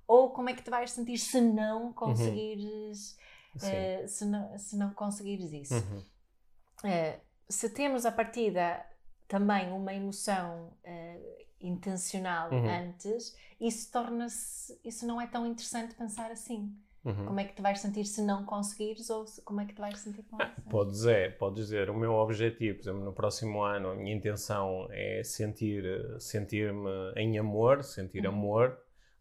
ou como é que te vais sentir se não conseguires, Sim. eh, se, não, se não conseguires isso. Uhum. Eh, se temos a partida também uma emoção eh, intencional Uhum. antes, isso torna-se, isso não é tão interessante pensar assim. Uhum. Como é que te vais sentir se não conseguires ou se- como é que te vais sentir com Ah, isso? Pode dizer, pode dizer, o meu objetivo, por exemplo, no próximo ano, a minha intenção é sentir, sentir-me em amor, sentir Uhum. amor,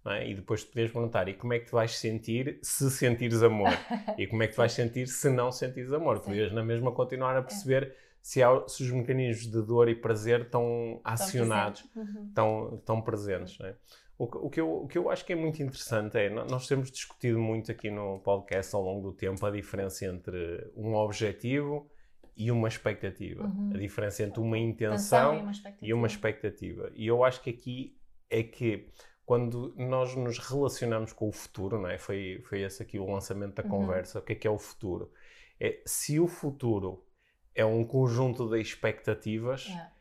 é? e depois tu podes perguntar, e como é que te vais sentir se sentires amor? e como é que te vais sentir se não sentires amor? Podias na mesma continuar a perceber se, há, se os mecanismos de dor e prazer estão acionados, Uhum. estão, estão presentes. Não é? o, que, o, que eu, o que eu acho que é muito interessante é, nós temos discutido muito aqui no podcast ao longo do tempo a diferença entre um objetivo e uma expectativa. Uhum. A diferença entre uma Intenção intenção uma e uma expectativa. E eu acho que aqui é que quando nós nos relacionamos com o futuro, não é? foi, foi esse aqui o lançamento da Uhum. conversa, o que é que é o futuro? É, se o futuro é um conjunto de expectativas, Yeah.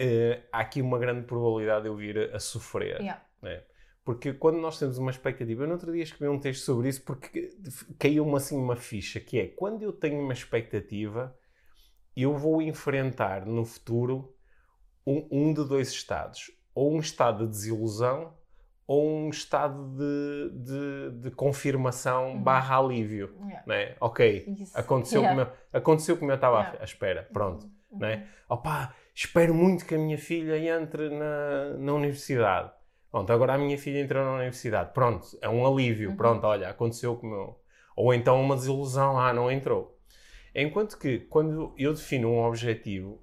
eh, há aqui uma grande probabilidade de eu vir a, a sofrer. Yeah. né? Porque quando nós temos uma expectativa, eu no outro dia escrevi um texto sobre isso porque caiu-me assim uma ficha, que é, quando eu tenho uma expectativa, eu vou enfrentar no futuro um, um de dois estados. Ou um estado de desilusão, ou um estado de, de, de confirmação Uhum. barra alívio. Yeah. Né? Ok, Isso. aconteceu, Yeah. como eu, aconteceu como eu estava à- Yeah. à espera. Pronto Uhum. não é? Opá, espero muito que a minha filha entre na, na universidade. Pronto, agora a minha filha entrou na universidade. Pronto, é um alívio. Uhum. Pronto, olha, aconteceu como eu. Ou então uma desilusão, ah, não entrou. Enquanto que quando eu defino um objetivo,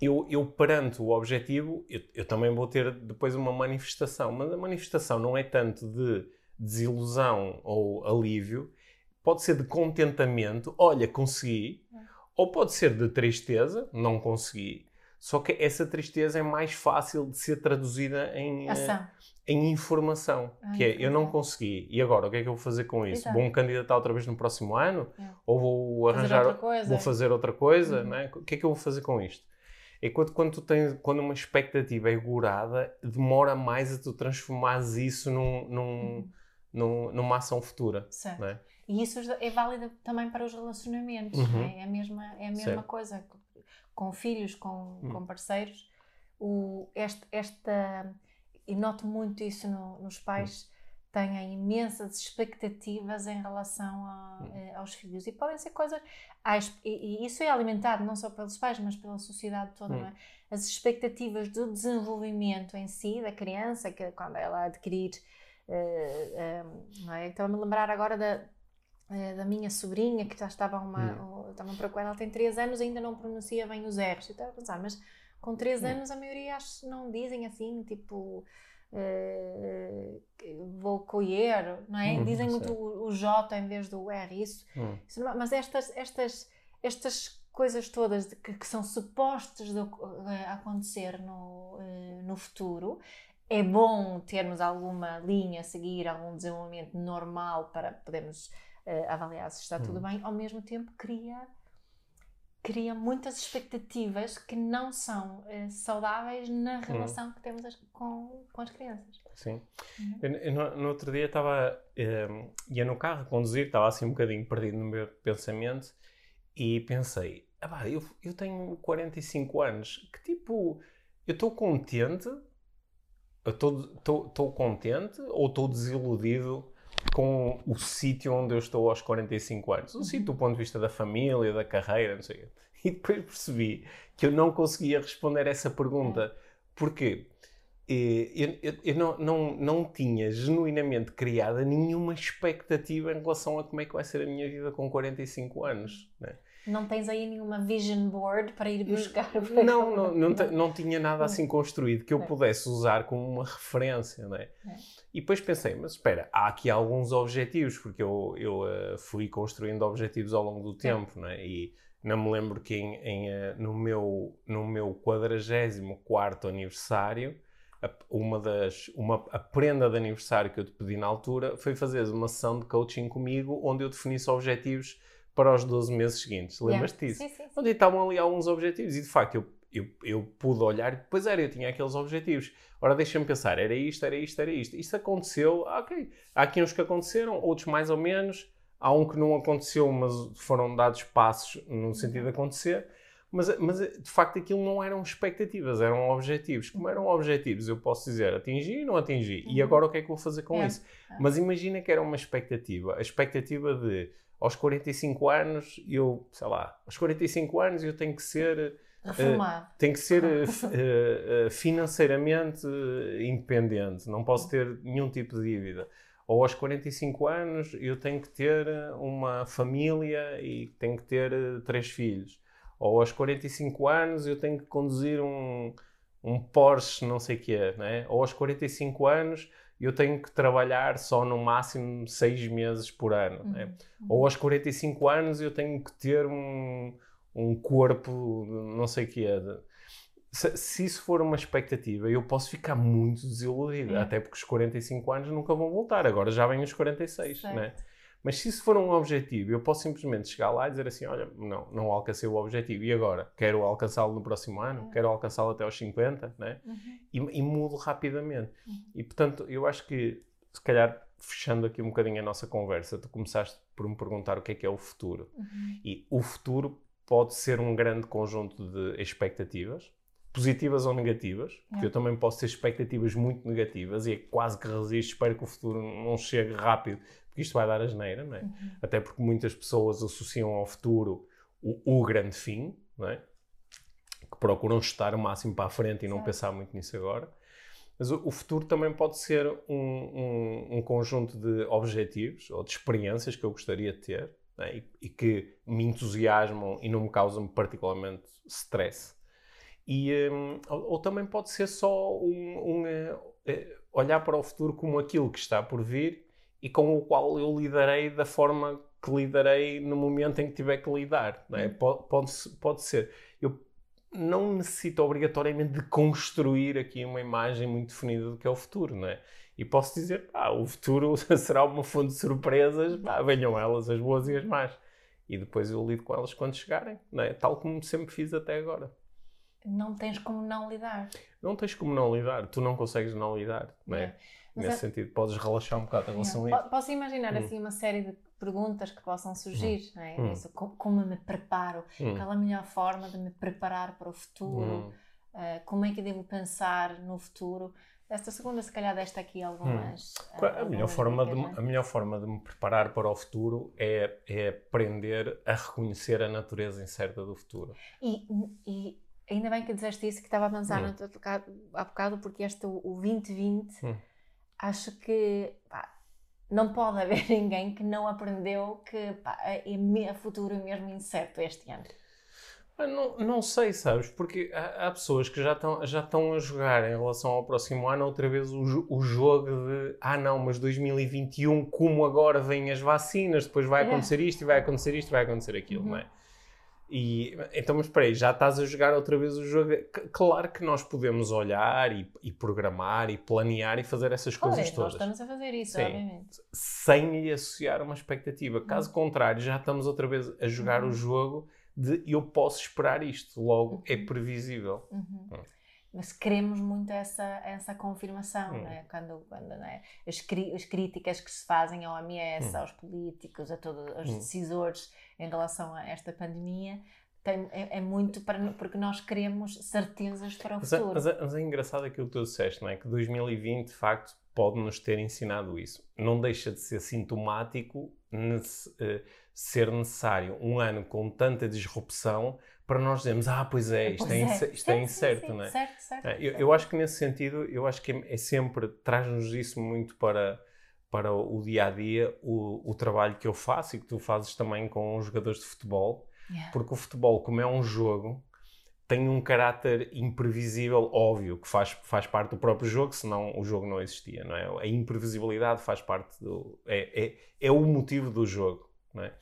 eu, eu perante o objetivo, eu, eu também vou ter depois uma manifestação. Mas a manifestação não é tanto de desilusão ou alívio, pode ser de contentamento, olha, consegui, É. ou pode ser de tristeza, não consegui. Só que essa tristeza é mais fácil de ser traduzida em, Ação. em informação, Ah, que é eu não consegui e agora o que é que eu vou fazer com isso? Exato. Vou me candidatar outra vez no próximo ano É. ou vou Fazer arranjar outra coisa. vou fazer outra coisa, Uhum. né? O que é que eu vou fazer com isto? Enquanto quando tu tens quando uma expectativa é gorada, demora mais a tu transformares isso num, num, Uhum. num- numa ação futura, Certo. é? E isso é válido também para os relacionamentos. Uhum. não É? É a mesma, é a mesma Certo. coisa. Com filhos, com, Hum. com parceiros. O, este, esta, e noto muito isso no- nos pais, têm imensas expectativas em relação a- Hum. eh, aos filhos. E podem ser coisas. E, e isso é alimentado não só pelos pais, mas pela sociedade toda. Hum. É? As expectativas do desenvolvimento em si, da criança, que quando ela adquirir. eh, não é? A me lembrar agora da, da minha sobrinha que já estava uma, Hum. estava para ela tem 3 anos ainda não pronuncia bem os R's. Eu estava a pensar, mas com 3 Hum. anos a maioria acho não dizem assim, tipo eh, vou colher, não é? Hum, Dizem sim. muito o, o J em vez do R, isso. Hum. isso mas estas, estas, estas coisas todas de que, que são supostas de eh, acontecer no, eh, no futuro, é bom termos alguma linha a seguir, algum desenvolvimento normal para podermos eh, avaliar se está tudo Hum. bem, ao mesmo tempo cria, cria muitas expectativas que não são eh, saudáveis na relação que temos as- com, com as crianças. Sim. Uhum. Eu, eu no, no outro dia estava, eh, ia no carro a conduzir, estava assim um bocadinho perdido no meu pensamento e pensei, ah, eu, eu tenho 45 anos, que tipo, eu estou contente, eu estou contente ou estou desiludido com o sítio onde eu estou aos 45 anos? O sítio do ponto de vista da família, da carreira, não sei o quê. E depois percebi que eu não conseguia responder essa pergunta. Porquê? Eh, Eu, eu, eu não, não, não tinha genuinamente criada nenhuma expectativa em relação a como é que vai ser a minha vida com 45 anos. Né? Não tens aí nenhuma vision board para ir buscar? Não, não, não, te- não tinha nada assim construído que eu É. pudesse usar como uma referência. Né? É. E depois pensei, mas espera, há aqui alguns objetivos, porque eu, eu eh, fui construindo objetivos ao longo do tempo, né? e não me lembro que em, em, eh, no meu, no meu 44 aniversário, a, uma das, uma, a prenda de aniversário que eu te pedi na altura foi fazer uma sessão de coaching comigo, onde eu definisse objetivos para os 12 meses seguintes. Lembras-te disso? Sim, sim, sim. onde estavam ali alguns objetivos e de facto eu, eu, eu pude olhar, pois era, eu tinha aqueles objetivos. Ora, deixa-me pensar, era isto, era isto, era isto. Isto aconteceu, ah, ok. Há aqui uns que aconteceram, outros mais ou menos. Há um que não aconteceu, mas foram dados passos no sentido de acontecer. Mas, mas de facto aquilo não eram expectativas, eram objetivos. Como eram objetivos, eu posso dizer atingi e não atingi. E Uhum. agora o que é que vou fazer com É. isso? É. Mas imagina que era uma expectativa. A expectativa de aos 45 anos, eu, sei lá, aos 45 anos eu tenho que ser, Reformado. tenho que ser eh, financeiramente independente, não posso ter nenhum tipo de dívida. Ou aos 45 anos eu tenho que ter uma família e tenho que ter três filhos. Ou aos 45 anos eu tenho que conduzir um, um Porsche não sei o quê, né? Ou aos 45 anos eu tenho que trabalhar só no máximo seis meses por ano. né? Uhum. Ou aos 45 anos eu tenho que ter um, um corpo não sei o que é. Se, se isso for uma expectativa, eu posso ficar muito desiludido, É. até porque os 45 anos nunca vão voltar, agora já vêm os 46, Certo. né? Mas se isso for um objetivo, eu posso simplesmente chegar lá e dizer assim: olha, não, não alcancei o objetivo, e agora? Quero alcançá-lo no próximo ano? É. Quero alcançá-lo até aos 50, né? Uhum. e, e mudo rapidamente. Uhum. E portanto, eu acho que, se calhar, fechando aqui um bocadinho a nossa conversa, tu começaste por me perguntar o que é que é o futuro. Uhum. E o futuro pode ser um grande conjunto de expectativas, positivas ou negativas, porque É. eu também posso ter expectativas muito negativas e é quase que resisto, espero que o futuro não chegue rápido, porque isto vai dar asneira, não é? Uhum. Até porque muitas pessoas associam ao futuro o, o grande fim, não é? Que procuram estar o máximo para a frente e não pensar muito nisso agora. Mas o, o futuro também pode ser um, um- um conjunto de objetivos ou de experiências que eu gostaria de ter né? e, e que me entusiasmam e não me causam particularmente stress. E, hum, ou, ou também pode ser só um, um, eh, eh, olhar para o futuro como aquilo que está por vir e com o qual eu lidarei da forma que lidarei no momento em que tiver que lidar. Não é? Hum. pode, pode, pode ser. Eu não necessito obrigatoriamente de construir aqui uma imagem muito definida do que é o futuro, não é? E posso dizer, ah, o futuro será uma fonte de surpresas, pá, venham elas, as boas e as más. E depois eu lido com elas quando chegarem, não é? Tal como sempre fiz até agora. Não tens como não lidar. Não tens como não lidar, tu não consegues não lidar, não é? É. Mas Nesse é- sentido, podes relaxar um bocado em relação a Po- isso. Posso imaginar Hum. assim uma série de perguntas que possam surgir, não é? Hum. Isso, co- como me preparo? Hum. Qual a melhor forma de me preparar para o futuro? Hum. Uh, como é que devo pensar no futuro? Esta segunda, se calhar, desta aqui algumas. Hum. A melhor, forma de, não é? a melhor forma de me preparar para o futuro é, é aprender a reconhecer a natureza incerta do futuro. E, e ainda bem que disseste isso, que estava a pensar Hum. no bocado- há bocado, porque este, o o 2020, Hum. acho que pá, não pode haver ninguém que não aprendeu que pá, é, a futuro é mesmo incerto este ano. Ah, Não, não sei, sabes? Porque há, há pessoas que já estão, já a jogar em relação ao próximo ano outra vez o, o jogo de ah não, mas 2021, como agora vêm as vacinas, depois vai acontecer isto e vai acontecer isto e vai acontecer aquilo, Uhum. não é? E, então, mas espera aí, já estás a jogar outra vez o jogo. Claro que nós podemos olhar e, e programar e planear e fazer essas coisas Olha, nós todas. estamos a fazer isso, Sim. obviamente. sem lhe associar uma expectativa. Caso contrário, já estamos outra vez a jogar Uhum. o jogo de eu posso esperar isto, logo é Uhum. previsível. Uhum. Hum. Mas queremos muito essa, essa confirmação, Hum. né? quando, quando né? as, as críticas que se fazem ao OMS, Hum. aos políticos, a todos os Hum. decisores em relação a esta pandemia, tem- é, é muito para, porque nós queremos certezas para o Mas é, futuro. mas é- mas é engraçado aquilo que tu disseste, não é? Que 2020, de facto, pode nos ter ensinado isso. Não deixa de ser sintomático nece- eh, ser necessário um ano com tanta disrupção para nós dizermos, ah, pois é, isto, Pois é, ince- isto é Sim, sim, incerto, sim. não é? Certo, certo. É, Eu, eu acho que nesse sentido, eu acho que é, é sempre, traz-nos isso muito para, para o dia a dia, o, o trabalho que eu faço e que tu fazes também com os jogadores de futebol, Yeah. porque o futebol, como é um jogo, tem um caráter imprevisível, óbvio, que faz, faz parte do próprio jogo, senão o jogo não existia, não é? A imprevisibilidade faz parte do. é, é, é o motivo do jogo, é?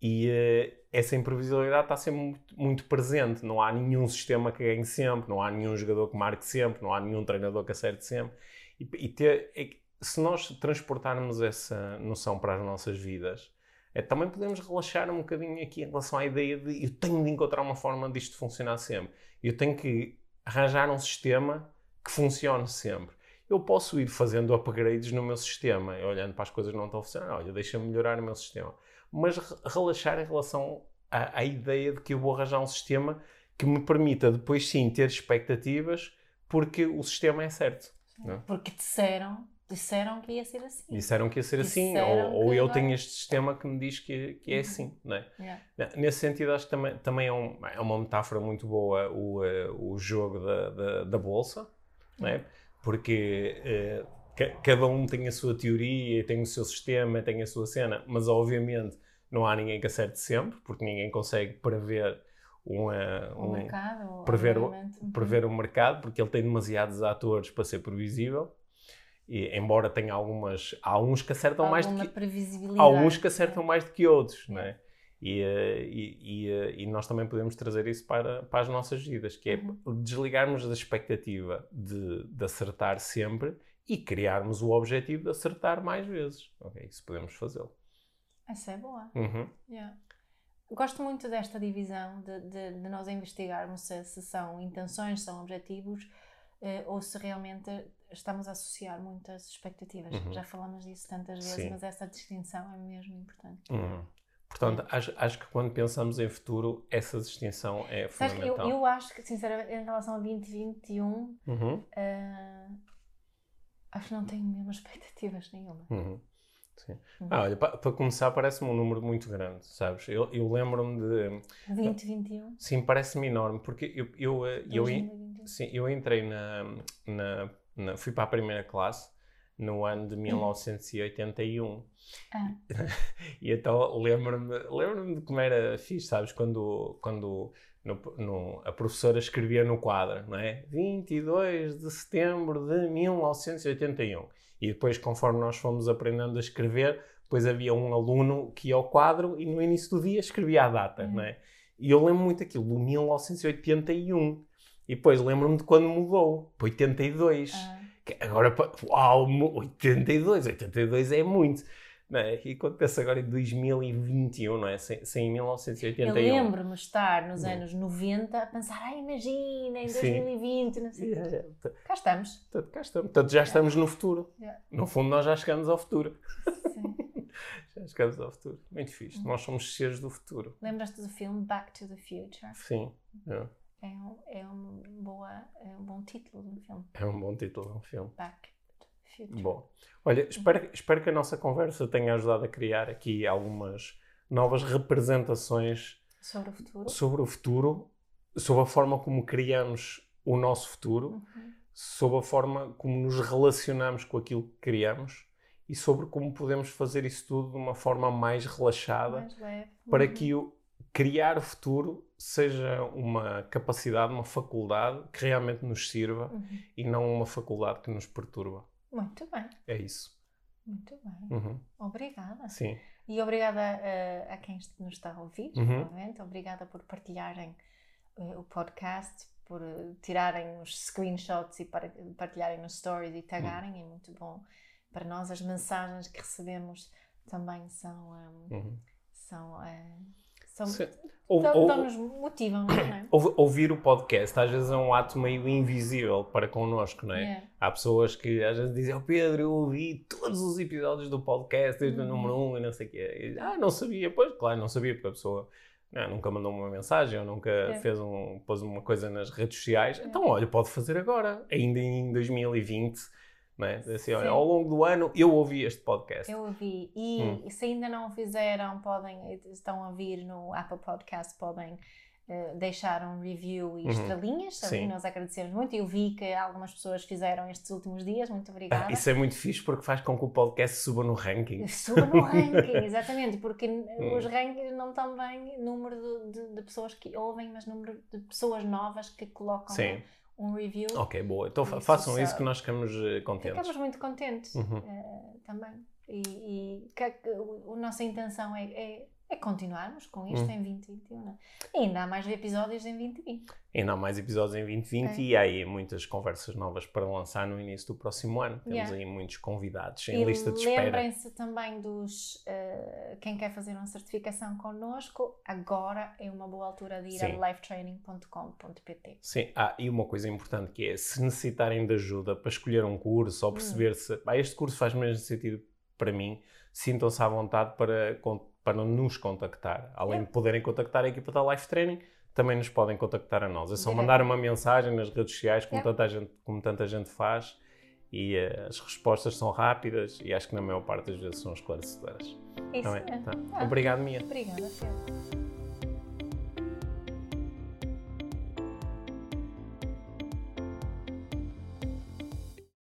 E eh, essa imprevisibilidade está sempre muito, muito presente. Não há nenhum sistema que ganhe sempre, não há nenhum jogador que marque sempre, não há nenhum treinador que acerte sempre. E, e ter, é se nós transportarmos essa noção para as nossas vidas, é, também podemos relaxar um bocadinho aqui em relação à ideia de eu tenho de encontrar uma forma disto funcionar sempre. Eu tenho que arranjar um sistema que funcione sempre. Eu posso ir fazendo upgrades no meu sistema, olhando para as coisas que não estão a funcionar. Olha, deixa-me melhorar o meu sistema. Mas re- relaxar em relação à, à ideia de que eu vou arranjar um sistema que me permita depois sim ter expectativas porque o sistema é certo. não é? Porque disseram, disseram que ia ser assim. Disseram que ia ser assim, Disseram ou, ou que eu agora- tenho este sistema que me diz que, que é Uhum. assim, não é? Yeah. Nesse sentido, acho que também, também é, um- é uma metáfora muito boa o, eh, o jogo da, da, da bolsa, não é? Porque eh, cada um tem a sua teoria, tem o seu sistema, tem a sua cena, mas obviamente não há ninguém que acerte sempre, porque ninguém consegue prever uma, O um- mercado, prever o-. Uhum. prever o mercado, porque ele tem demasiados atores para ser previsível. E, embora tenha algumas, há alguns que acertam mais do Alguma que, previsibilidade. há uns que acertam mais do que outros, não é? E, eh, e, e, eh, e nós também podemos trazer isso para, para as nossas vidas, que é Uhum. desligarmos da expectativa de, de acertar sempre e criarmos o objetivo de acertar mais vezes. Ok, isso podemos fazê-lo. Essa é boa. Uhum. Yeah. Gosto muito desta divisão de, de, de nós investigarmos se, se são intenções, são objetivos eh, ou se realmente estamos a associar muitas expectativas. Uhum. Já falamos disso tantas vezes, Sim. mas essa distinção é mesmo importante. Uhum. Portanto, acho, acho que quando pensamos em futuro, essa distinção é Sabes que eu, fundamental. eu acho que, sinceramente, em relação a 2021, Uhum. eh, acho que não tenho mesmo expectativas nenhuma. Uhum. Sim. Uhum. Ah, olha, para, para começar, parece-me um número muito grande, sabes? Eu, eu lembro-me de. 2021, Sim, parece-me enorme, porque eu, eu, eh, eu, en- 2021. sim, eu entrei na, na, na- Fui para a primeira classe no ano de 1981. Ah. E então lembro-me lembro de como era fixe, sabes? Quando, quando no, no- a professora escrevia no quadro, não é? 22 de setembro de 1981. E depois, conforme nós fomos aprendendo a escrever, depois havia um aluno que ia ao quadro e no início do dia escrevia a data, Uhum. não é? E eu lembro muito aquilo, do 1981. E depois lembro-me de quando mudou, para 82. Ah, Que Agora, uau, mo- 82, 82 é muito. Não é? E quando penso agora em 2021, não é? Sem, sem eu 1981. lembro-me estar nos Hum. anos 90 a pensar, ai, imagina, em Sim. 2020, não sei. Yeah, yeah. Cá estamos. portanto, cá estamos. Portanto, já estamos no futuro. Yeah. No fundo, nós já chegamos ao futuro. Sim. Já chegamos ao futuro. Muito fixe. Hum. Nós somos seres do futuro. Lembras-te do filme Back to the Future? Sim. É, É um, é um, boa, é um bom título do filme. é um bom título de um filme. Back Future. Bom. Olha, espero, espero que a nossa conversa tenha ajudado a criar aqui algumas novas representações Sobre o futuro. sobre o futuro, sobre a forma como criamos o nosso futuro, Uhum. sobre a forma como nos relacionamos com aquilo que criamos e sobre como podemos fazer isso tudo de uma forma mais relaxada Mais leve. para Uhum. que o criar o futuro seja uma capacidade, uma faculdade que realmente nos sirva Uhum. e não uma faculdade que nos perturba. Muito bem, É isso. muito bem. Uhum. Obrigada. Sim. E obrigada a, a quem nos está a ouvir, Uhum. novamente. Obrigada por partilharem eh, o podcast, por eh, tirarem os screenshots e para, partilharem nos stories e tagarem. É muito bom. Para nós, as mensagens que recebemos também são. ehm, Uhum. são, são Sim. Ou- dão- ou- dão-nos motivam, não é? ouv- ouvir o podcast às vezes é um ato meio invisível para connosco, não é? Yeah. Há pessoas que às vezes dizem, oh Pedro, eu ouvi todos os episódios do podcast, desde o Uhum. número 1 um, e não sei o quê. E, ah, não sabia. Pois, claro, não sabia, porque a pessoa né, nunca mandou uma mensagem ou nunca É. fez um, pôs uma coisa nas redes sociais. Então, olha, pode fazer agora, ainda em 2020. É? Dizer Assim, olha, ao longo do ano eu ouvi este podcast. Eu ouvi. E Hum. se ainda não o fizeram, podem, estão a ouvir no Apple Podcast, podem eh, deixar um review e Uhum. estrelinhas. Sim. Nós agradecemos muito. Eu vi que algumas pessoas fizeram estes últimos dias. Muito obrigada. Ah, isso é muito fixe porque faz com que o podcast suba no ranking. Suba no ranking, exatamente, porque Hum. os rankings não estão bem número de, de- de pessoas que ouvem, mas número de pessoas novas que colocam Sim. Um review. Ok, boa. Então Isso façam só- isso que nós ficamos eh, contentes. Ficamos muito contentes Uhum. eh, também. E, e que, que o- a nossa intenção é, é, é continuarmos com isto Uhum. em 2021. não é? E ainda há mais episódios em 2020. Ainda há mais episódios em 2020 É. e há aí muitas conversas novas para lançar no início do próximo ano. Temos Yeah. aí muitos convidados em e lista de espera. lembrem-se também dos. eh, quem quer fazer uma certificação connosco, agora é uma boa altura de ir Sim. a lifetraining.com.pt. Sim, ah, e uma coisa importante que é, se necessitarem de ajuda para escolher um curso Hum. ou perceber se "Pá, este curso faz mesmo sentido para mim, sintam-se à vontade para, para nos contactar. Além de poderem contactar a equipa da Life Training, também nos podem contactar a nós. É só mandar uma mensagem nas redes sociais, como, tanta, gente, como tanta gente faz, e eh, as respostas são rápidas e acho que na maior parte das vezes são esclarecedoras. Isso Tá é. Tá. Ah. Obrigado, Mia. Obrigada, Pedro.